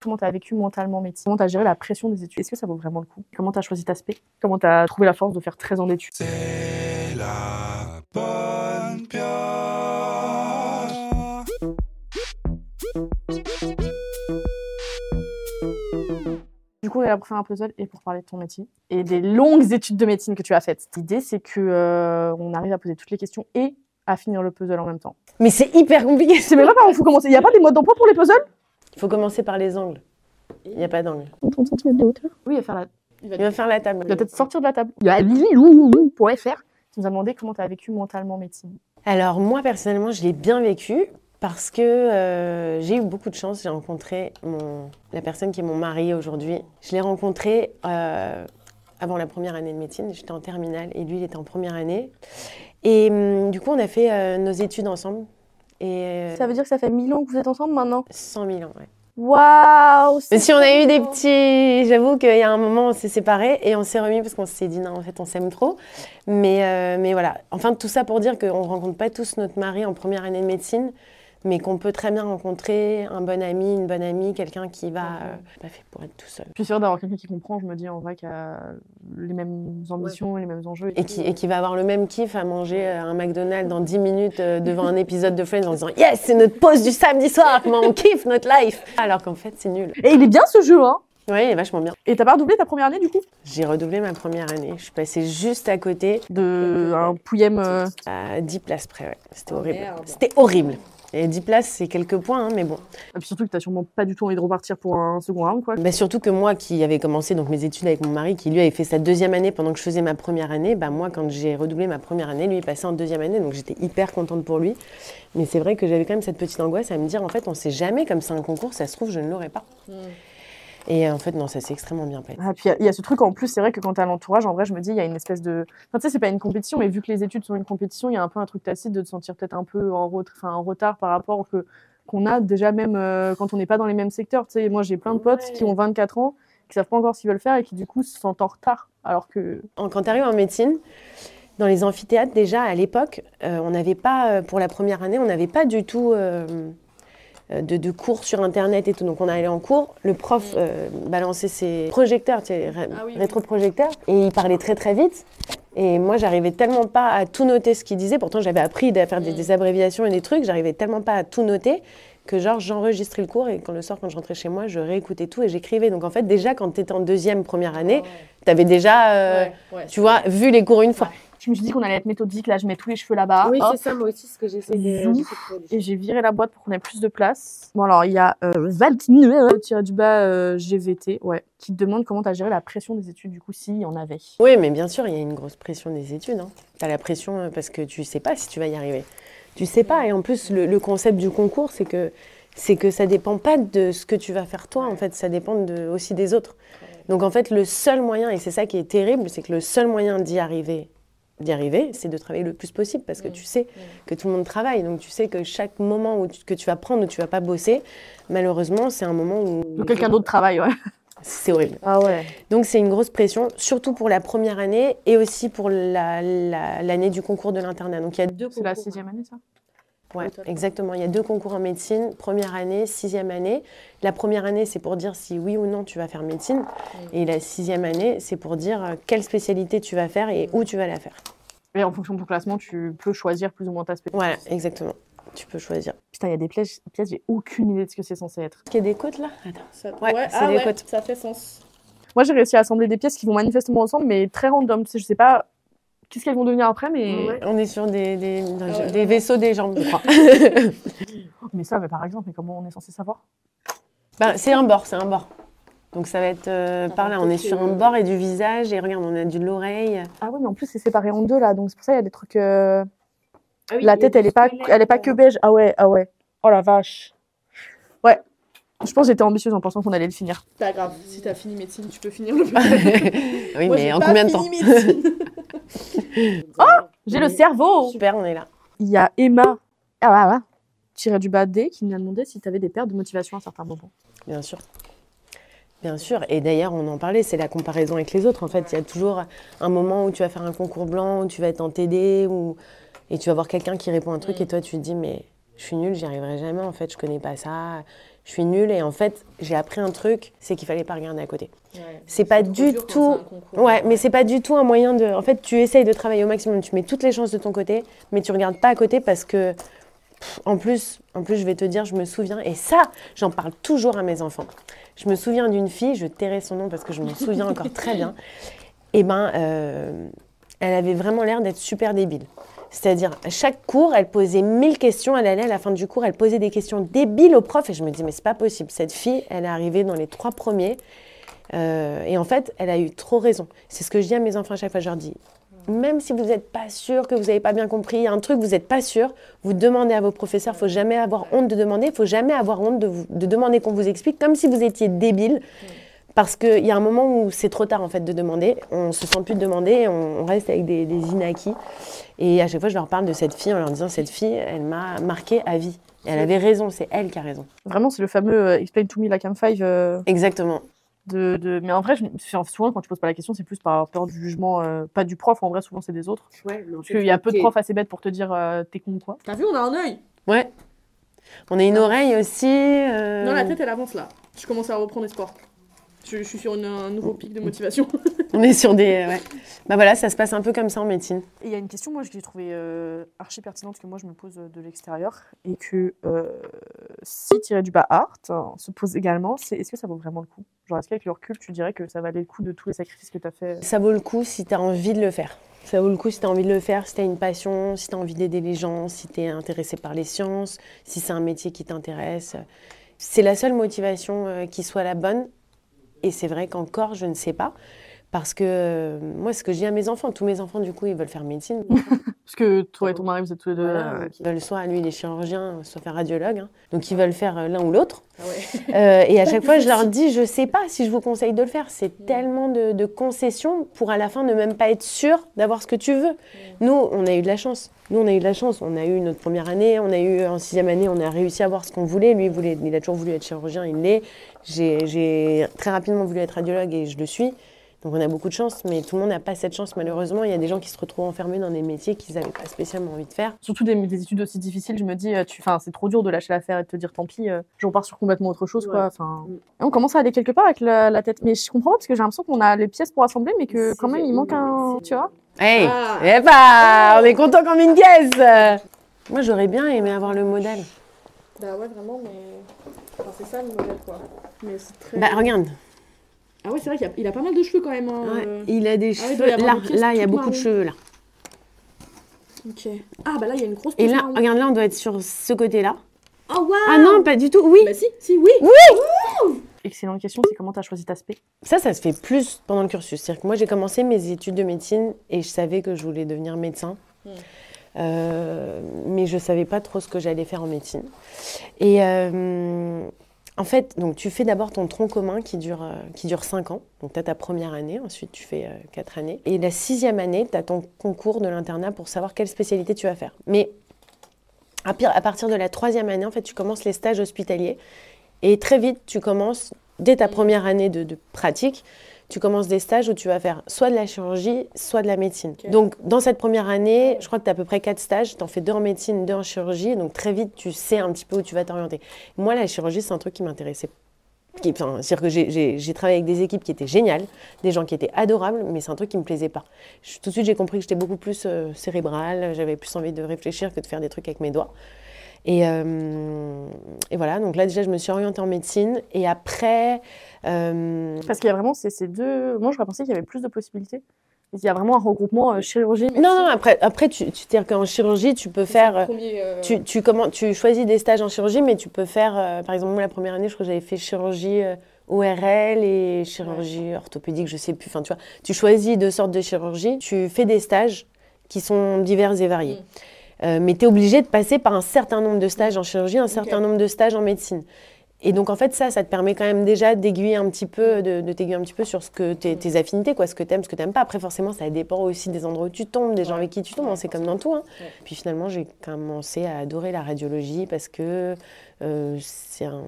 Comment tu as vécu mentalement médecine Comment tu as géré la pression des études Est-ce que ça vaut vraiment le coup? Comment tu as choisi ta spé Comment tu as trouvé la force de faire 13 ans d'études C'est la bonne pioche. Du coup, on est là pour faire un puzzle et pour parler de ton métier et des longues études de médecine que tu as faites. L'idée, c'est que euh, on arrive à poser toutes les questions et à finir le puzzle en même temps. Mais c'est hyper compliqué. C'est même pas par où il faut commencer. Il n'y a pas des modes d'emploi pour les puzzles? Il faut commencer par les angles. Il n'y a pas d'angle. 30 cm de hauteur? Oui, il va faire la. Il va faire la table. Il va peut-être sortir de la table. Il y a Lilou pour faire? Tu nous as demandé comment tu as vécu mentalement médecine. Alors moi personnellement, je l'ai bien vécu parce que euh, j'ai eu beaucoup de chance. J'ai rencontré mon, la personne qui est mon mari aujourd'hui. Je l'ai rencontré euh, avant la première année de médecine. J'étais en terminale et lui, il était en première année. Et hum, du coup, on a fait euh, nos études ensemble. Et euh, Ça veut dire que ça fait 1000 ans que vous êtes ensemble maintenant 100 000 ans, ouais. Waouh Mais si on a eu des petits, j'avoue qu'il y a un moment on s'est séparés et on s'est remis parce qu'on s'est dit non en fait on s'aime trop. Mais euh, mais voilà, enfin tout ça pour dire qu'on rencontre pas tous notre mari en première année de médecine, mais qu'on peut très bien rencontrer un bon ami, une bonne amie, quelqu'un qui va euh, pas fait pour être tout seul Je suis sûre d'avoir quelqu'un qui comprend. Je me dis en vrai qu'il a les mêmes ambitions, les mêmes enjeux. et qui et qui va avoir le même kiff à manger euh, un McDonald's dans 10 minutes euh, devant un épisode de Friends en disant yes c'est notre pause du samedi soir, comment on kiffe notre life. Alors qu'en fait c'est nul. Et il est bien ce jeu, hein Oui, il est vachement bien. Et t'as pas redoublé ta première année du coup? J'ai redoublé ma première année. Je suis passée juste à côté De un pouillem. euh, à 10 places près. Ouais. C'était horrible. C'était horrible. Et 10 places, c'est quelques points, hein, mais bon. Et puis surtout que t'as sûrement pas du tout envie de repartir pour un second round, quoi. Bah, surtout que moi, qui avais commencé donc, mes études avec mon mari, qui lui avait fait sa deuxième année pendant que je faisais ma première année, bah, moi, quand j'ai redoublé ma première année, lui est passé en deuxième année, donc j'étais hyper contente pour lui. Mais c'est vrai que j'avais quand même cette petite angoisse à me dire, en fait, on sait jamais, comme c'est un concours, ça se trouve, je ne l'aurai pas. Et en fait, non, ça s'est extrêmement bien passé. Ah, puis il y a- il y, a ce truc en plus, c'est vrai que quand t'as l'entourage, en vrai, je me dis, il y a une espèce de. Enfin, tu sais, c'est pas une compétition, mais vu que les études sont une compétition, il y a un peu un truc tacite de te sentir peut-être un peu en, enfin, en retard par rapport que qu'on a déjà même euh, quand on n'est pas dans les mêmes secteurs. Tu sais, moi, j'ai plein de potes qui ont 24 ans, qui savent pas encore ce qu'ils veulent faire et qui du coup se sentent en retard, alors que. En- Quand tu arrives en médecine, dans les amphithéâtres, déjà à l'époque, euh, on n'avait pas, euh, pour la première année, on n'avait pas du tout euh, de, de cours sur Internet et tout. Donc on allait en cours, le prof euh, balançait ses projecteurs, tu sais, ré- Ah oui, oui. rétroprojecteurs, et il parlait très très vite. Et moi, j'arrivais tellement pas à tout noter ce qu'il disait. Pourtant, j'avais appris à faire des, des abréviations et des trucs. J'arrivais tellement pas à tout noter que genre j'enregistrais le cours et quand le soir, quand je rentrais chez moi, je réécoutais tout et j'écrivais. Donc en fait, déjà quand tu étais en deuxième, première année, tu avais déjà, euh, tu vois, vu les cours une fois. Je me suis dit qu'on allait être méthodique, là, je mets tous les cheveux là-bas. oui, c'est ça, moi aussi, ce que j'essaie Et de. zoom. Et j'ai viré la boîte pour qu'on ait plus de place. Bon, alors, il y a euh, Valtine, euh, tiré du bas euh, GVT, ouais, qui te demande comment tu as géré la pression des études, du coup, s'il y en avait. Oui, mais bien sûr, il y a une grosse pression des études. Tu as la pression euh, parce que tu sais pas si tu vas y arriver. Tu sais pas. Et en plus, le, le concept du concours, c'est que, c'est que ça dépend pas de ce que tu vas faire toi, en fait. Ça dépend de, aussi des autres. Donc, en fait, le seul moyen, et c'est ça qui est terrible, c'est que le seul moyen d'y arriver, d'y arriver, c'est de travailler le plus possible parce que tu sais que tout le monde travaille. Donc, tu sais que chaque moment où tu- que tu vas prendre où tu vas pas bosser, malheureusement, c'est un moment où. Quelqu'un d'autre travaille, ouais. C'est horrible. Ah ouais. Donc c'est une grosse pression, surtout pour la première année et aussi pour la- la- l'année du concours de l'internat. Donc il y a deux C'est la sixième année, ça? Ouais, exactement. Il y a deux concours en médecine, première année, sixième année. La première année, c'est pour dire si oui ou non tu vas faire médecine. Et la sixième année, c'est pour dire euh, quelle spécialité tu vas faire et où tu vas la faire. Et en fonction de ton classement, tu peux choisir plus ou moins ta spécialité. Voilà, exactement. Tu peux choisir. Putain, il y a des pièces, j'ai aucune idée de ce que c'est censé être. Il y a des côtes là? Attends. Ça... Ouais, c'est des côtes. ça fait sens. Moi, j'ai réussi à assembler des pièces qui vont manifestement ensemble, mais très random. Tu sais, je sais pas qu'est-ce qu'elles vont devenir après, mais. Ouais. On est sur des, des, ouais, des vaisseaux des jambes, je crois. Mais ça, mais par exemple, mais comment on est censé savoir? Ben, c'est un bord, c'est un bord. Donc ça va être euh, par là, on est sur un bord et du visage, et regarde, on a du de l'oreille. Ah oui, mais en plus, c'est séparé en deux là, donc c'est pour ça qu'il y a des trucs. euh, Ah oui, La il tête, elle est pas, elle est pas que euh, beige. Ah ouais, ah ouais. Oh la vache. Ouais. Je pense que j'étais ambitieuse en pensant qu'on allait le finir. Pas grave, si t'as fini médecine, tu peux finir le oui, Moi, mais en pas combien de temps? médecine. J'ai le cerveau Super, on est là. Il y a Emma, ah là là, tiré du bas D, qui nous a demandé si tu avais des pertes de motivation à certains moments. Bien sûr. Bien sûr. Et d'ailleurs, on en parlait, c'est la comparaison avec les autres. En fait, il y a toujours un moment où tu vas faire un concours blanc, où tu vas être en TD, ou... et tu vas voir quelqu'un qui répond un truc, et toi, tu te dis, mais je suis nulle, j'y arriverai jamais, en fait, je connais pas ça, je suis nulle. Et en fait, j'ai appris un truc, c'est qu'il fallait pas regarder à côté. Ouais. C'est pas du tout- concours. Ouais, mais c'est pas du tout un moyen de. En fait, tu essayes de travailler au maximum, tu mets toutes les chances de ton côté, mais tu regardes pas à côté parce que. pff, En plus, en plus, je vais te dire, je me souviens, et ça, j'en parle toujours à mes enfants. Je me souviens d'une fille, je tairai son nom parce que je m'en souviens encore très bien. Et ben, euh, elle avait vraiment l'air d'être super débile. C'est-à-dire, à chaque cours, elle posait mille questions. Elle allait à la fin du cours, elle posait des questions débiles au prof. Et je me dis, mais c'est pas possible. Cette fille, elle est arrivée dans les trois premiers. Euh, et en fait, elle a eu trop raison. C'est ce que je dis à mes enfants à chaque fois. Je leur dis, même si vous n'êtes pas sûr, que vous n'avez pas bien compris, il y a un truc, vous n'êtes pas sûr, vous demandez à vos professeurs. Il faut jamais avoir honte de demander. Il faut jamais avoir honte de demander qu'on vous explique, comme si vous étiez débile. Parce qu'il y a un moment où c'est trop tard en fait de demander. On se sent plus de demander, on, on reste avec des, des inacquis. Et à chaque fois, je leur parle de cette fille en leur disant cette fille, elle m'a marqué à vie. Et elle avait raison, c'est elle qui a raison. Vraiment, c'est le fameux euh, Explain to me like I'm five. euh, Exactement. de, de- Mais en vrai, je... souvent, quand tu poses pas la question, c'est plus par peur du jugement, euh, pas du prof. En vrai, souvent, c'est des autres. Ouais, mais en Parce qu'il y a peu de profs assez bêtes pour te dire euh, t'es con ou quoi. T'as vu, on a un œil. Ouais. On a une oreille aussi. euh, Non, la tête, elle avance là. Je commence à reprendre espoir. Je, je suis sur une- un nouveau pic de motivation. On est sur des. Ouais. Bah voilà, ça se passe un peu comme ça en médecine. Il y a une question, moi, que j'ai trouvée euh, archi pertinente que moi, je me pose euh, de l'extérieur et que euh, si tirer du bas art hein, se pose également, c'est est-ce que ça vaut vraiment le coup? Genre, est-ce qu'avec le recul, tu dirais que ça valait le coup de tous les sacrifices que tu as fait? Ça vaut le coup si tu as envie de le faire. Ça vaut le coup si tu as envie de le faire, si tu as une passion, si tu as envie d'aider les gens, si tu es intéressé par les sciences, si c'est un métier qui t'intéresse. C'est la seule motivation euh, qui soit la bonne. Et c'est vrai qu'encore, je ne sais pas. Parce que euh, moi, ce que je dis à mes enfants, tous mes enfants, du coup, ils veulent faire médecine. Parce que toi et ton mari, vous êtes tous les deux. Voilà, euh, veulent soit, lui, il est chirurgien, soit faire radiologue. hein. Donc, ils veulent faire euh, l'un ou l'autre. Ah ouais. Euh, et à chaque fois, je leur dis, je sais pas si je vous conseille de le faire. C'est tellement de, de concessions pour à la fin ne même pas être sûr d'avoir ce que tu veux. Nous, on a eu de la chance. Nous, on a eu de la chance. On a eu notre première année, on a eu en sixième année, on a réussi à avoir ce qu'on voulait. Lui, il, voulait, il a toujours voulu être chirurgien, il l'est. J'ai très rapidement voulu être radiologue et je le suis. Donc on a beaucoup de chance, mais tout le monde n'a pas cette chance malheureusement. Il y a des gens qui se retrouvent enfermés dans des métiers qu'ils n'avaient pas spécialement envie de faire. Surtout des, des études aussi difficiles, je me dis, euh, tu, enfin, c'est trop dur de lâcher l'affaire et de te dire tant pis, euh, je repars sur complètement autre chose, quoi. Ouais. Mm. et on commence à aller quelque part avec la, la tête. Mais je comprends pas parce que j'ai l'impression qu'on a les pièces pour assembler, mais que quand même il manque un, tu vois. Hey Ah. Eh bah, on est content comme une pièce Moi j'aurais bien aimé avoir le modèle. Bah ouais, vraiment, mais. Enfin, c'est ça le modèle, quoi. Mais c'est très. Bah regarde, Ah ouais, c'est vrai qu'il a, il a pas mal de cheveux quand même. hein, Ouais, euh. il a des Ah oui, cheveux. Là, il y a beaucoup de cheveux là. Ok. Ah bah là, il y a une grosse Et là, marron. regarde, là, on doit être sur ce côté-là. Oh waouh Ah non, pas du tout. Oui. Bah si, si, oui Excellente question, c'est comment tu as choisi ta spé? Ça, ça se fait plus pendant le cursus. C'est-à-dire que moi, j'ai commencé mes études de médecine et je savais que je voulais devenir médecin. Mm. Euh, mais je savais pas trop ce que j'allais faire en médecine. Et euh, en fait, donc tu fais d'abord ton tronc commun qui dure, euh, qui dure 5 ans. Donc tu as ta première année, ensuite tu fais 4 années. Et la sixième année, tu as ton concours de l'internat pour savoir quelle spécialité tu vas faire. Mais à, partir de la troisième année, en fait, tu commences les stages hospitaliers. Et très vite, tu commences, dès ta première année de, de pratique, tu commences des stages où tu vas faire soit de la chirurgie, soit de la médecine. Donc, dans cette première année, je crois que tu as à peu près quatre stages. Tu en fais deux en médecine, deux en chirurgie. Donc, très vite, tu sais un petit peu où tu vas t'orienter. Moi, la chirurgie, c'est un truc qui m'intéressait. enfin, C'est-à-dire que j'ai- travaillé avec des équipes qui étaient géniales, des gens qui étaient adorables, mais c'est un truc qui me plaisait pas. Je- tout de suite, j'ai compris que j'étais beaucoup plus euh, cérébrale, j'avais plus envie de réfléchir que de faire des trucs avec mes doigts. Et, euh, et voilà, donc là déjà je me suis orientée en médecine et après, euh, Parce qu'il y a vraiment ces, ces deux. Moi, j'aurais pensé qu'il y avait plus de possibilités. Il y a vraiment un regroupement euh, chirurgie. non non après après tu, tu dire qu'en chirurgie tu peux faire, Premier, euh, tu, tu, comment, tu choisis des stages en chirurgie mais tu peux faire, euh, par exemple moi la première année je crois que j'avais fait chirurgie euh, ORL et chirurgie orthopédique, je sais plus, enfin tu vois, tu choisis deux sortes de chirurgie, tu fais des stages qui sont divers et variés. Mm. Euh, mais tu es obligé de passer par un certain nombre de stages en chirurgie, un certain nombre de stages en médecine. Et donc en fait ça, ça te permet quand même déjà d'aiguiller un petit peu, de, de t'aiguiller un petit peu sur ce que tes, tes affinités, quoi, ce que t'aimes, ce que t'aimes pas. Après forcément ça dépend aussi des endroits où tu tombes, des gens Ouais. avec qui tu tombes, Ouais, hein, c'est comme dans tout. hein. Ouais. Puis finalement j'ai commencé à adorer la radiologie parce que euh, c'est un-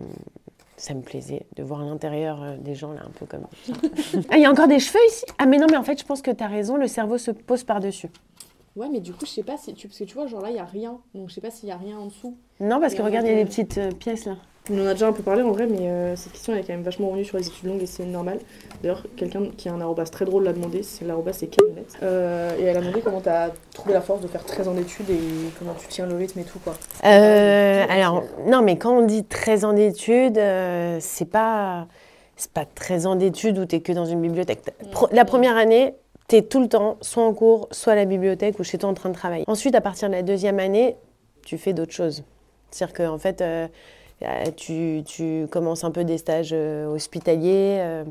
ça me plaisait de voir l'intérieur euh, des gens là un peu comme ça. ah il y a encore des cheveux ici? Ah mais non mais en fait je pense que tu as raison, le cerveau se pose par-dessus. Ouais, mais du coup, je sais pas si tu. Parce que tu vois, genre là, il y a rien. Donc je sais pas s'il y a rien en dessous. Non parce Et que regarde il y a des petites euh, pièces là. On en a déjà un peu parlé en vrai, mais euh, cette question elle est quand même vachement revenue sur les études longues et c'est normal. D'ailleurs, quelqu'un qui a un arrobas très drôle l'a demandé, c'est l'arrobas c'est euh, Et elle a demandé comment t'as trouvé la force de faire 13 ans d'études et comment tu tiens le rythme et tout quoi. Euh, alors, non, mais quand on dit 13 ans d'études, euh, c'est pas, c'est pas 13 ans d'études où tu es que dans une bibliothèque. Pro- La première année, tu es tout le temps soit en cours, soit à la bibliothèque ou chez toi en train de travailler. Ensuite, à partir de la deuxième année, tu fais d'autres choses. C'est-à-dire qu'en fait, euh, euh, tu, tu commences un peu des stages euh, hospitaliers. euh,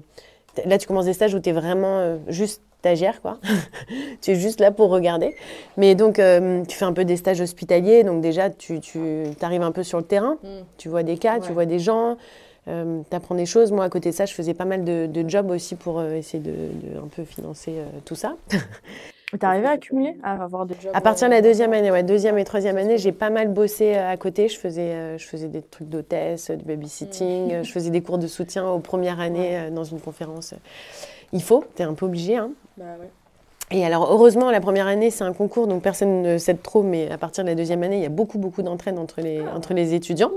là, tu commences des stages où tu es vraiment juste stagiaire, quoi. tu es juste là pour regarder. Mais donc, tu fais un peu des stages hospitaliers. Donc, déjà, tu, tu arrives un peu sur le terrain. Mm. Tu vois des cas, tu vois des gens. Tu apprends des choses. Moi, à côté de ça, je faisais pas mal de, de jobs aussi pour euh, essayer de, de un peu financer euh, tout ça. T'es arrivé à accumuler, à avoir des jobs À partir de euh, la deuxième année, ouais, deuxième et troisième année, j'ai pas mal bossé euh, à côté. Je faisais, euh, je faisais des trucs d'hôtesse, du babysitting. euh, Je faisais des cours de soutien aux premières années euh, dans une conférence. Il faut, tu es un peu obligé. Hein. Bah ouais. Et alors, heureusement, la première année, c'est un concours, donc personne ne s'aide trop, mais à partir de la deuxième année, il y a beaucoup, beaucoup d'entraide entre les, entre les étudiants.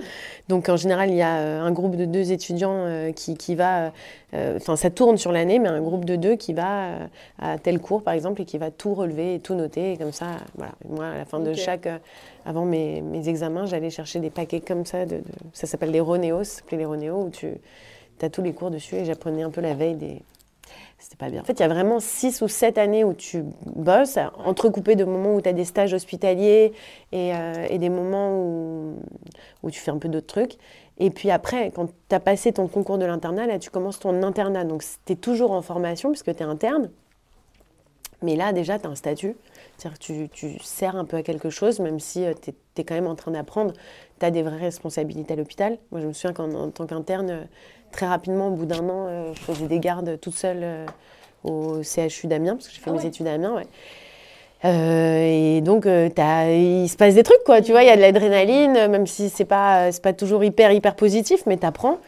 Donc, en général, il y a euh, un groupe de deux étudiants euh, qui, qui va, euh, enfin, ça tourne sur l'année, mais un groupe de deux qui va à tel cours, par exemple, et qui va tout relever et tout noter, et comme ça, voilà. Moi, à la fin de chaque, euh, avant mes, mes examens, j'allais chercher des paquets comme ça, de, de- ça s'appelle les Ronéos, ça s'appelait les Ronéos, où tu as tous les cours dessus, et j'apprenais un peu la veille des, c'était pas bien. En fait, il y a vraiment six ou sept années où tu bosses, entrecoupées de moments où tu as des stages hospitaliers et, euh, et des moments où, où tu fais un peu d'autres trucs. Et puis après, quand tu as passé ton concours de l'internat, là, tu commences ton internat. Donc, tu es toujours en formation puisque tu es interne. Mais là, déjà, tu as un statut. C'est-à-dire que tu, tu sers un peu à quelque chose, même si tu es, quand même en train d'apprendre. Tu as des vraies responsabilités à l'hôpital. Moi, je me souviens qu'en en tant qu'interne, euh, très rapidement, au bout d'un an, euh, je faisais des gardes toute seule euh, au CHU d'Amiens, parce que j'ai fait Ah mes ouais. études à Amiens. Ouais. Euh, et donc, euh, t'as- il se passe des trucs, quoi. Tu vois, il y a de l'adrénaline, euh, même si c'est pas, c'est pas toujours hyper, hyper positif, mais t'apprends.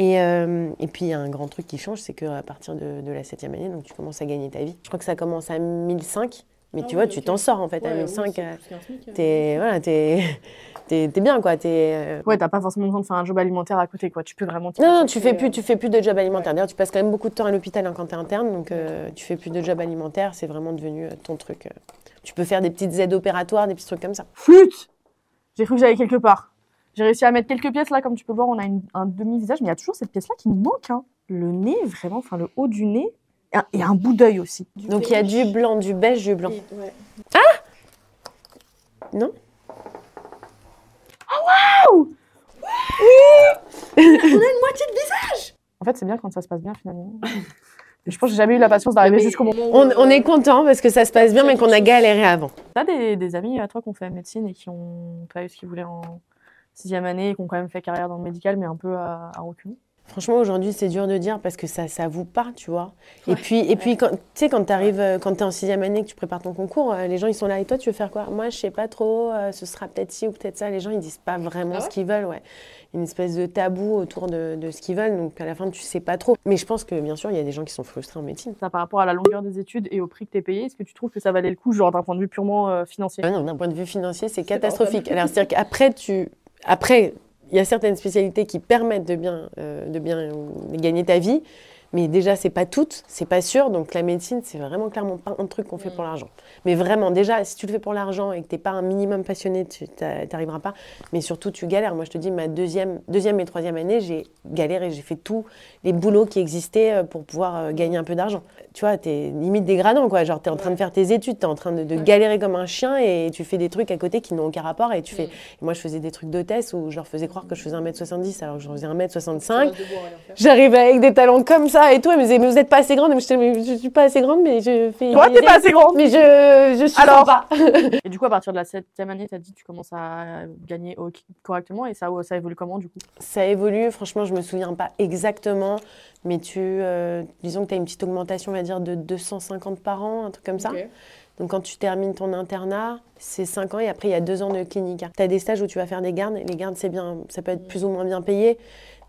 Et, euh, et puis, il y a un grand truc qui change, c'est qu'à partir de, de la septième année, donc tu commences à gagner ta vie. Je crois que ça commence à 1005, mais Ah tu oui, vois, tu t'en sors, en fait, à Ouais, 1005. oui, euh, euh. t'es, voilà, t'es, t'es, t'es bien, quoi. T'es, euh, Ouais, t'as pas forcément besoin de faire un job alimentaire à côté, quoi. Tu peux vraiment. non, non, tu fais plus, tu fais plus de job alimentaire. D'ailleurs, tu passes quand même beaucoup de temps à l'hôpital hein, quand tu es interne, donc euh, tu fais plus de job alimentaire. C'est vraiment devenu euh, ton truc. Tu peux faire des petites aides opératoires, des petits trucs comme ça. Flûte J'ai cru que j'allais quelque part. J'ai réussi à mettre quelques pièces là, comme tu peux voir, on a une- un demi-visage, mais il y a toujours cette pièce-là qui nous manque. hein. Le nez, vraiment, enfin le haut du nez, et un, et un bout d'œil aussi. Donc il y a du blanc, du beige, du blanc. Ouais. Non En fait, c'est bien quand ça se passe bien finalement. Je pense que j'ai jamais eu la patience d'arriver jusqu'au moment où. on, on est content parce que ça se passe bien, mais qu'on a galéré avant. T'as des, des amis à toi qui ont fait médecine et qui ont pas eu ce qu'ils voulaient en sixième année et qui ont quand même fait carrière dans le médical, mais un peu à, à reculons. Franchement, aujourd'hui, c'est dur de dire parce que ça s'avoue pas, tu vois. Et puis, et puis quand, tu sais, quand tu arrives, quand tu es en sixième année, que tu prépares ton concours, euh, les gens, ils sont là. Et toi, tu veux faire quoi? Moi, je sais pas trop. euh, ce sera peut-être ci ou peut-être ça. Les gens, ils disent pas vraiment Ah ce qu'ils veulent, ouais. Une espèce de tabou autour de, de ce qu'ils veulent. Donc, à la fin, tu sais pas trop. Mais je pense que, bien sûr, il y a des gens qui sont frustrés en médecine. Ça, par rapport à la longueur des études et au prix que t'es payé, est-ce que tu trouves que ça valait le coup, genre d'un point de vue purement euh, financier? Ah non, d'un point de vue financier, c'est catastrophique. Alors, c'est-à-dire qu'après, tu... Après, il y a certaines spécialités qui permettent de bien, euh, gagner ta vie, mais déjà, c'est pas toutes, c'est pas sûr. Donc, la médecine, c'est vraiment clairement pas un truc qu'on fait pour l'argent. Mais vraiment, déjà, si tu le fais pour l'argent et que t'es pas un minimum passionné, tu n'arriveras pas. Mais surtout, tu galères. Moi, je te dis, ma deuxième, deuxième et troisième année, j'ai galéré. J'ai fait tous les boulots qui existaient euh, pour pouvoir euh, gagner un peu d'argent. Tu vois, t'es limite dégradant, quoi. Genre, t'es en train de faire tes études, t'es en train de, de galérer comme un chien et tu fais des trucs à côté qui n'ont aucun rapport. Et tu fais. et moi, je faisais des trucs d'hôtesse où je leur faisais croire que je faisais 1m70 alors que je faisais 1m65. J'arrivais avec des talons comme ça et tout. Elle me disait, mais vous n'êtes pas assez grande. Mais je, disais, je suis pas assez grande, mais je fais. Toi, t'es pas assez grande Mais je, je suis Alors sympa. Et du coup, à partir de la septième année, t'as dit que tu commences à gagner correctement et ça, ça évolue comment du coup? Ça évolue, franchement, je me souviens pas exactement, mais tu, euh, disons que tu as une petite augmentation, on va dire, de 250 par an, un truc comme ça. Donc quand tu termines ton internat, c'est 5 ans et après il y a 2 ans de clinique. Tu as des stages où tu vas faire des gardes, et les gardes, c'est bien, ça peut être plus ou moins bien payé.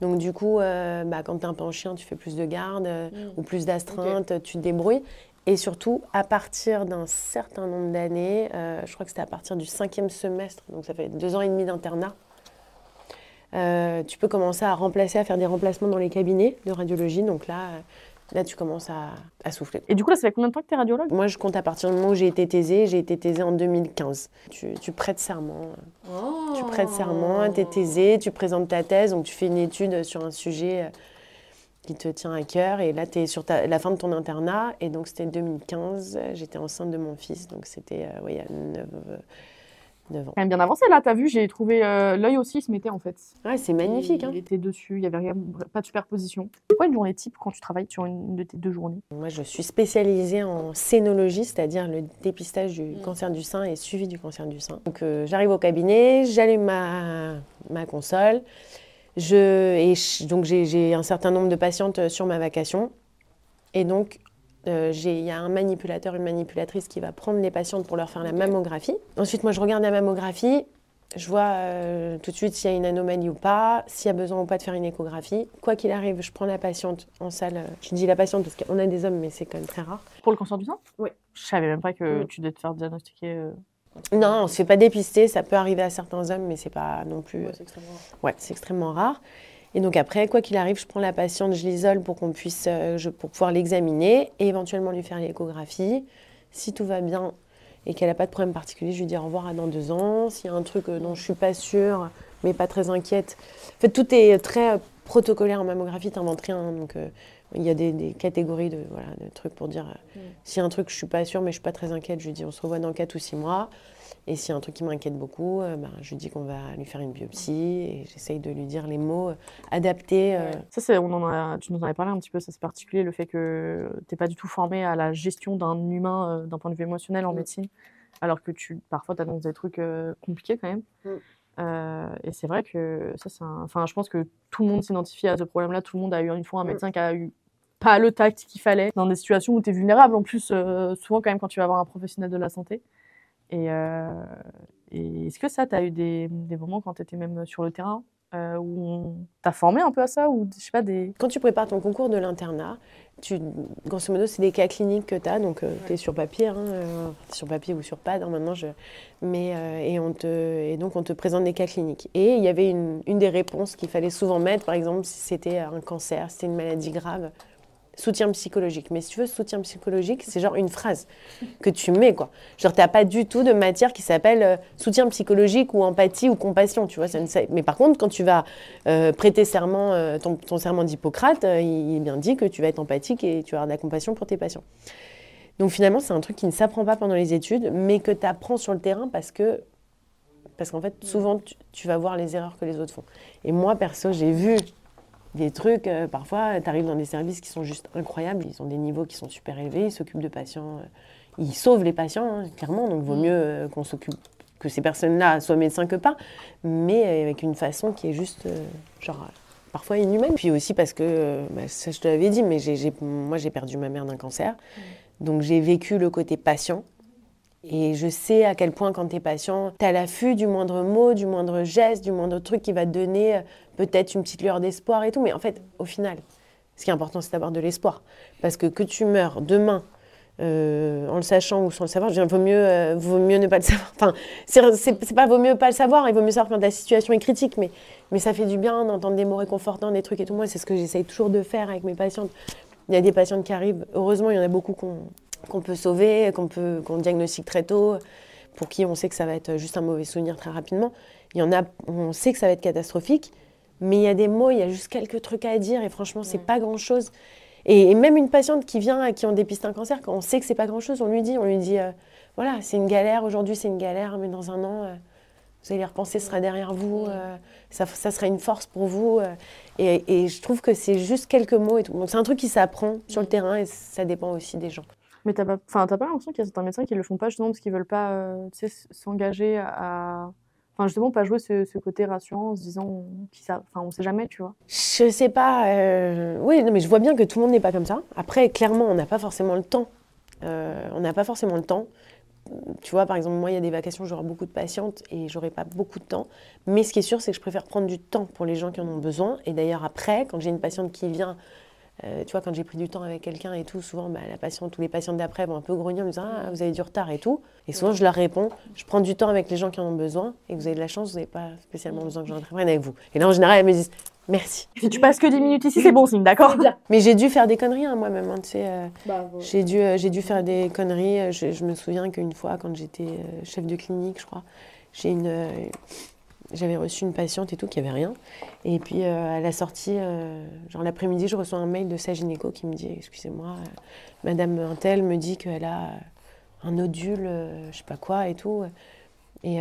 Donc du coup, euh, bah, quand tu es un peu en chien, tu fais plus de gardes euh, ou plus d'astreintes, tu te débrouilles. Et surtout, à partir d'un certain nombre d'années, euh, je crois que c'était à partir du cinquième semestre, donc ça fait deux ans et demi d'internat, tu peux commencer à remplacer, à faire des remplacements dans les cabinets de radiologie. Donc là, là tu commences à, à souffler. Et du coup, là, ça fait combien de temps que tu es radiologue? Moi, je compte à partir du moment où j'ai été thésée. J'ai été thésée en 2015. Tu, tu prêtes serment. Tu prêtes serment, tu es thésée, tu présentes ta thèse. Donc tu fais une étude sur un sujet euh, qui te tient à cœur. Et là, tu es sur ta- la fin de ton internat. Et donc, c'était 2015. J'étais enceinte de mon fils. Donc, c'était euh, ouais, il y a 9, ans. Quand même bien avancé, là, t'as vu, j'ai trouvé euh, l'œil aussi, il se mettait en fait. Ouais, c'est magnifique. Hein. Il était dessus, il y avait rien, pas de superposition. C'est quoi une journée type quand tu travailles sur une de tes deux journées? Moi, je suis spécialisée en scénologie, c'est-à-dire le dépistage du cancer du sein et suivi du cancer du sein. Donc, euh, j'arrive au cabinet, j'allume ma, ma console. Je, et je- donc, j'ai- j'ai un certain nombre de patientes euh, sur ma vacation. Et donc, euh, il y a un manipulateur, une manipulatrice qui va prendre les patientes pour leur faire la mammographie. Ensuite, moi, je regarde la mammographie. Je vois euh, tout de suite s'il y a une anomalie ou pas, s'il y a besoin ou pas de faire une échographie. Quoi qu'il arrive, je prends la patiente en salle. Je dis la patiente parce qu'on a des hommes, mais c'est quand même très rare. Pour le cancer du sein Oui. Je savais même pas que tu devais te faire diagnostiquer. euh, Non, on se fait pas dépister. Ça peut arriver à certains hommes, mais c'est pas non plus. Ouais, c'est extrêmement rare. Ouais, c'est extrêmement rare. Et donc après, quoi qu'il arrive, je prends la patiente, je l'isole pour qu'on puisse, euh, pour pouvoir l'examiner et éventuellement lui faire l'échographie. Si tout va bien et qu'elle n'a pas de problème particulier, je lui dis au revoir à dans deux ans. S'il y a un truc euh, dont je suis pas sûre, mais pas très inquiète. En fait, tout est très euh, protocolaire en mammographie, t'inventes rien. Il y a des, des catégories de, voilà, de trucs pour dire euh, Mm. a un truc je suis pas sûre, mais je suis pas très inquiète, je lui dis on se revoit dans quatre ou six mois. Et a un truc qui m'inquiète beaucoup, euh, ben, je lui dis qu'on va lui faire une biopsie et j'essaye de lui dire les mots euh, adaptés. euh, Ça, on en a, tu nous en avais parlé un petit peu, ça c'est particulier, le fait que tu n'es pas du tout formé à la gestion d'un humain euh, d'un point de vue émotionnel en Mm. médecine, alors que tu parfois tu annonces des trucs euh, compliqués quand même. Mm. Euh, et c'est vrai que ça, c'est un... Enfin, je pense que tout le monde s'identifie à ce problème-là, tout le monde a eu une fois un médecin qui a eu pas le tact qu'il fallait dans des situations où tu es vulnérable en plus, euh, souvent quand même quand tu vas voir un professionnel de la santé. Et, euh, et est-ce que ça, tu as eu des, des moments quand tu étais même sur le terrain? Euh, où on t'a formé un peu à ça ou je sais pas des Quand tu prépares ton concours de l'internat, tu, grosso modo, c'est des cas cliniques que tu as, donc tu es sur papier, hein, euh, sur papier ou sur pad, hein, maintenant, je, mais, euh, et, on te, et donc on te présente des cas cliniques. Et il y avait une, une des réponses qu'il fallait souvent mettre, par exemple, si c'était un cancer, si c'était une maladie grave, soutien psychologique. Mais si tu veux, soutien psychologique, c'est genre une phrase que tu mets, quoi. Genre, tu n'as pas du tout de matière qui s'appelle euh, soutien psychologique ou empathie ou compassion, tu vois. Mais par contre, quand tu vas euh, prêter serment, euh, ton, serment d'Hippocrate, il est bien dit que tu vas être empathique et tu vas avoir de la compassion pour tes patients. Donc finalement, c'est un truc qui ne s'apprend pas pendant les études, mais que tu apprends sur le terrain parce que, parce qu'en fait, souvent, tu, tu vas voir les erreurs que les autres font. Et moi, perso, j'ai vu des trucs, euh, parfois, tu arrives dans des services qui sont juste incroyables, ils ont des niveaux qui sont super élevés, ils s'occupent de patients, euh, ils sauvent les patients, hein, clairement, donc vaut mieux euh, qu'on s'occupe, que ces personnes-là soient médecins que pas, mais avec une façon qui est juste, genre, parfois inhumaine. Puis aussi parce que, bah, ça je te l'avais dit, mais moi j'ai perdu ma mère d'un cancer, donc j'ai vécu le côté patient. Et je sais à quel point, quand tu es patient, tu à l'affût du moindre mot, du moindre geste, du moindre truc qui va te donner euh, peut-être une petite lueur d'espoir et tout. Mais en fait, au final, ce qui est important, c'est d'avoir de l'espoir. Parce que que tu meurs demain, euh, en le sachant ou sans le savoir, je veux dire, vaut mieux, euh, vaut mieux ne pas le savoir. Enfin, c'est pas vaut mieux pas le savoir, il vaut mieux savoir quand la situation est critique, mais, mais ça fait du bien d'entendre des mots réconfortants, des trucs et tout. Moi, c'est ce que j'essaye toujours de faire avec mes patientes. Il y a des patientes qui arrivent, heureusement, il y en a beaucoup qu'on qu'on peut sauver, qu'on peut qu'on diagnostique très tôt, pour qui on sait que ça va être juste un mauvais souvenir très rapidement. Il y en a, on sait que ça va être catastrophique, mais il y a des mots, il y a juste quelques trucs à dire, et franchement, c'est pas grand-chose. Et, et même une patiente qui vient, à qui on dépiste un cancer, quand on sait que c'est pas grand-chose, on lui dit, on lui dit, euh, voilà, c'est une galère, aujourd'hui c'est une galère, mais dans un an, euh, vous allez y repenser, ce sera derrière vous, euh, ça, ça sera une force pour vous. euh, et, et je trouve que c'est juste quelques mots et tout. Donc c'est un truc qui s'apprend sur le terrain et ça dépend aussi des gens. Mais t'as pas, enfin, pas l'impression qu'il y a certains médecins qui le font pas justement parce qu'ils veulent pas, euh, s'engager à, enfin justement pas jouer ce, côté rassurant en se disant, enfin on sait jamais, tu vois. Je sais pas. euh, Oui, non, mais je vois bien que tout le monde n'est pas comme ça. Après, clairement, on n'a pas forcément le temps. Euh, on n'a pas forcément le temps. Tu vois, par exemple, moi, il y a des vacations, j'aurai beaucoup de patientes et j'aurai pas beaucoup de temps. Mais ce qui est sûr, c'est que je préfère prendre du temps pour les gens qui en ont besoin. Et d'ailleurs, après, quand j'ai une patiente qui vient euh, tu vois, quand j'ai pris du temps avec quelqu'un et tout, souvent, bah, la patiente, tous les patients d'après vont un peu grogner en me disant Ah, vous avez du retard et tout. Et souvent, je leur réponds Je prends du temps avec les gens qui en ont besoin et que vous avez de la chance, vous n'avez pas spécialement besoin que j'en prenne avec vous. Et là, en général, elles me disent Merci. Si tu passes que 10 minutes ici, c'est bon signe, d'accord Mais j'ai dû faire des conneries hein, moi-même, hein, tu sais. euh, Bah, j'ai dû, euh, j'ai dû faire des conneries. Je, je me souviens qu'une fois, quand j'étais euh, chef de clinique, je crois, j'ai une, euh, j'avais reçu une patiente et tout qui avait rien. Et puis euh, à la sortie, euh, genre l'après-midi, je reçois un mail de sa gynéco qui me dit Excusez-moi, euh, Madame Intel me dit qu'elle a un nodule, je sais pas quoi et tout. Et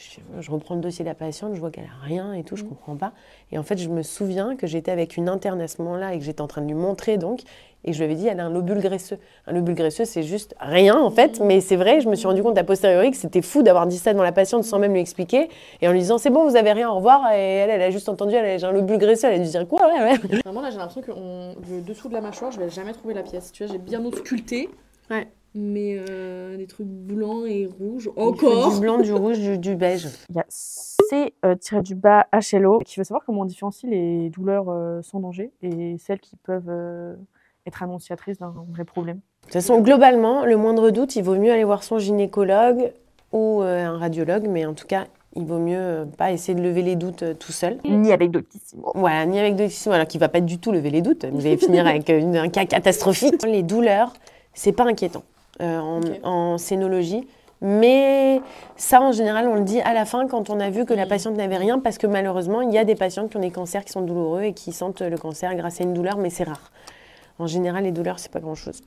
je, je reprends le dossier de la patiente, je vois qu'elle a rien et tout, je comprends pas. Et en fait, je me souviens que j'étais avec une interne à ce moment-là et que j'étais en train de lui montrer donc. Et je lui avais dit, elle a un lobule graisseux. Un lobule graisseux, c'est juste rien en fait, mais c'est vrai, je me suis rendu compte a posteriori que c'était fou d'avoir dit ça devant la patiente sans même lui expliquer. Et en lui disant, c'est bon, vous avez rien, au revoir. Et elle, elle a juste entendu, elle a j'ai un lobule graisseux, elle a dû dire quoi ouais, ouais. Vraiment, là, j'ai l'impression que on- le dessous de la mâchoire, je vais jamais trouver la pièce. Tu vois, j'ai bien ausculté. Ouais. Mais euh, des trucs blancs et rouges. Encore Du blanc, du rouge, du, du beige. Il y a C euh, tiré du bas HLO qui veut savoir comment on différencie les douleurs euh, sans danger et celles qui peuvent euh, être annonciatrices d'un vrai problème. De toute façon, globalement, le moindre doute, il vaut mieux aller voir son gynécologue ou euh, un radiologue, mais en tout cas, il vaut mieux pas essayer de lever les doutes tout seul. Ni avec Doctissimo. Voilà, ni avec Doctissimo, alors qu'il va pas du tout lever les doutes. Vous allez finir avec une- un cas catastrophique. Les douleurs, c'est pas inquiétant en, Ok. en scénologie. Mais ça, en général, on le dit à la fin quand on a vu que la patiente n'avait rien, parce que malheureusement, il y a des patients qui ont des cancers qui sont douloureux et qui sentent le cancer grâce à une douleur, mais c'est rare. En général, les douleurs, c'est pas grand-chose.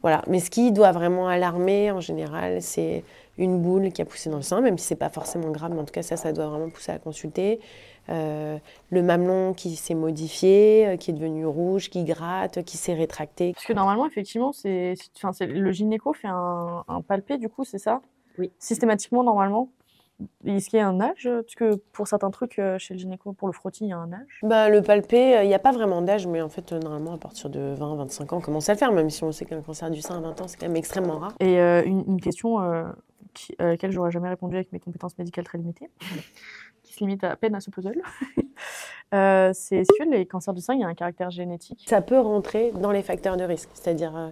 Voilà. Mais ce qui doit vraiment alarmer, en général, c'est une boule qui a poussé dans le sein, même si c'est pas forcément grave, mais en tout cas, ça, ça doit vraiment pousser à consulter. Euh, le mamelon qui s'est modifié, euh, qui est devenu rouge, qui gratte, qui s'est rétracté. Parce que normalement, effectivement, c'est, c'est- enfin, c'est- le gynéco fait un, un palpé, du coup, c'est ça? Oui. Systématiquement, normalement? Est-ce qu'il y a un âge? Parce que pour certains trucs, euh, chez le gynéco, pour le frottis, il y a un âge? Bah, le palpé, il n'y a pas vraiment d'âge, mais en fait, normalement, à partir de 20-25 ans, on commence à le faire, même si on sait qu'un cancer du sein à 20 ans, c'est quand même extrêmement rare. Et euh, une, une question euh, qui, à laquelle j'aurais jamais répondu avec mes compétences médicales très limitées, qui se limite à peine à ce puzzle, euh, c'est est-ce que les cancers du sein, il y a un caractère génétique Ça peut rentrer dans les facteurs de risque, c'est-à-dire euh,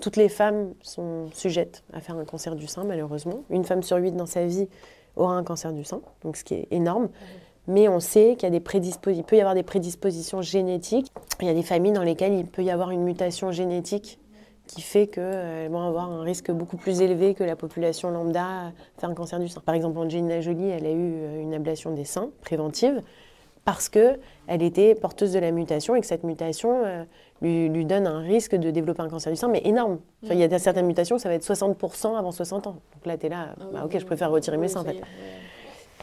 toutes les femmes sont sujettes à faire un cancer du sein, malheureusement. Une femme sur huit dans sa vie aura un cancer du sein, donc ce qui est énorme. Mais on sait qu'il y a des il peut y avoir des prédispositions génétiques. Il y a des familles dans lesquelles il peut y avoir une mutation génétique qui fait qu'elles vont avoir un risque beaucoup plus élevé que la population lambda à faire un cancer du sein. Par exemple, Angelina Jolie, elle a eu euh, une ablation des seins préventive parce qu'elle était porteuse de la mutation et que cette mutation euh, lui, lui donne un risque de développer un cancer du sein, mais énorme. Enfin, Il y a des- certaines mutations, ça va être 60% avant 60 ans. Donc là, tu es là, bah, ok, je préfère retirer mes seins en fait.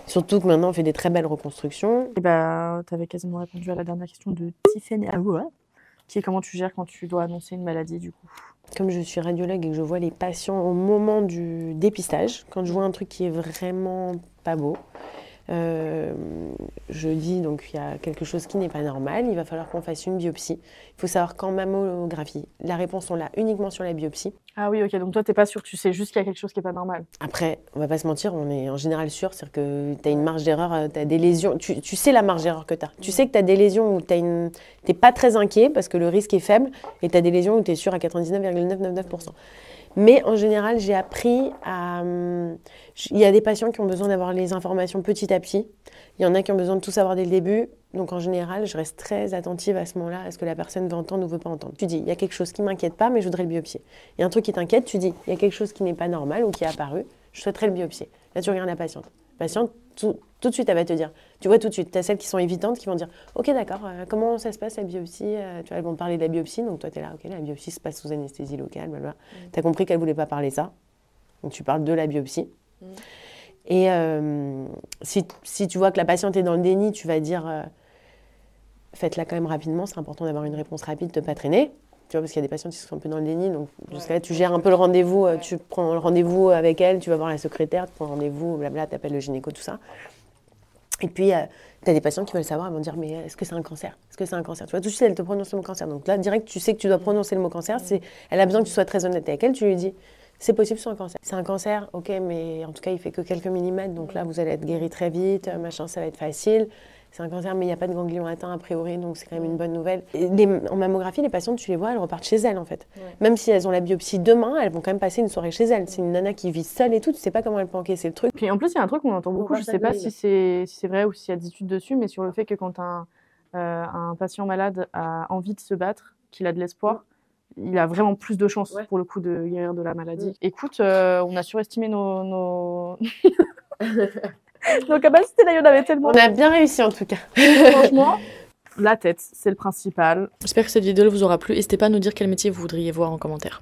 Surtout que maintenant, on fait des très belles reconstructions. Et bah, tu avais quasiment répondu à la dernière question de Tiffany Aoua, qui est comment tu gères quand tu dois annoncer une maladie, du coup? Comme je suis radiologue et que je vois les patients au moment du dépistage, quand je vois un truc qui est vraiment pas beau, euh, je dis donc il y a quelque chose qui n'est pas normal, il va falloir qu'on fasse une biopsie. Il faut savoir qu'en mammographie, la réponse on l'a uniquement sur la biopsie. Ah oui, ok, donc toi, t'es pas sûr, tu sais juste qu'il y a quelque chose qui est pas normal. Après, on va pas se mentir, on est en général sûr, c'est-à-dire que tu as une marge d'erreur, tu as des lésions, tu, tu sais la marge d'erreur que tu as. Tu sais que tu as des lésions où tu n'es pas très inquiet parce que le risque est faible et tu as des lésions où tu es sûr à 99,999%. Mais en général, j'ai appris à... hum, Il y a des patients qui ont besoin d'avoir les informations petit à petit. Il y en a qui ont besoin de tout savoir dès le début. Donc en général, je reste très attentive à ce moment-là, à ce que la personne veut entendre ou veut pas entendre. Tu dis, il y a quelque chose qui m'inquiète pas, mais je voudrais le biopsier. Il y a un truc qui t'inquiète, tu dis, il y a quelque chose qui n'est pas normal ou qui est apparu, je souhaiterais le biopsier. Là, tu regardes la patiente. Patiente, tout, tout de suite, elle va te dire. Tu vois tout de suite, tu as celles qui sont évitantes qui vont dire, ok, d'accord, euh, comment ça se passe la biopsie Euh, Tu vois, elles vont te parler de la biopsie, donc toi, tu es là, ok, la biopsie se passe sous anesthésie locale, blablabla. Tu as compris qu'elle voulait pas parler ça, donc tu parles de la biopsie. Et euh, si, si tu vois que la patiente est dans le déni, tu vas dire faites-la quand même rapidement, c'est important d'avoir une réponse rapide, de ne pas traîner. Tu vois, parce qu'il y a des patients qui sont un peu dans le déni, donc jusqu'à là, tu gères un peu le rendez-vous, euh, tu prends le rendez-vous avec elle, tu vas voir la secrétaire, tu prends le rendez-vous, blabla, tu appelles le gynéco, tout ça. Et puis, tu as des patients qui veulent savoir, ils vont dire, mais est-ce que c'est un cancer? Est-ce que c'est un cancer? Tu vois, tout de suite, elle te prononce le mot cancer. Donc là, direct, tu sais que tu dois prononcer le mot cancer. C'est, elle a besoin que tu sois très honnête avec elle. Tu lui dis, c'est possible, c'est un cancer. C'est un cancer, ok, mais en tout cas, il fait que quelques millimètres. Donc là, vous allez être guéri très vite, machin, ça va être facile. C'est un cancer, mais il n'y a pas de ganglion atteint a priori, donc c'est quand même une bonne nouvelle. Et les- en mammographie, les patientes, tu les vois, elles repartent chez elles en fait. Ouais. Même si elles ont la biopsie demain, elles vont quand même passer une soirée chez elles. C'est une nana qui vit seule et tout, tu sais pas comment elle peut encaisser le truc. Puis en plus, il y a un truc qu'on entend On beaucoup, va je sais pas si c'est si c'est vrai ou s'il y a des études dessus, mais sur le fait que quand un, euh, un patient malade a envie de se battre, qu'il a de l'espoir, il a vraiment plus de chances Ouais. pour le coup de guérir de la maladie. Mm. Écoute, euh, on a surestimé nos, nos... nos capacités, là, il y en avait tellement. On a bien réussi en tout cas. Franchement, la tête, c'est le principal. J'espère que cette vidéo vous aura plu. N'hésitez pas à nous dire quel métier vous voudriez voir en commentaire.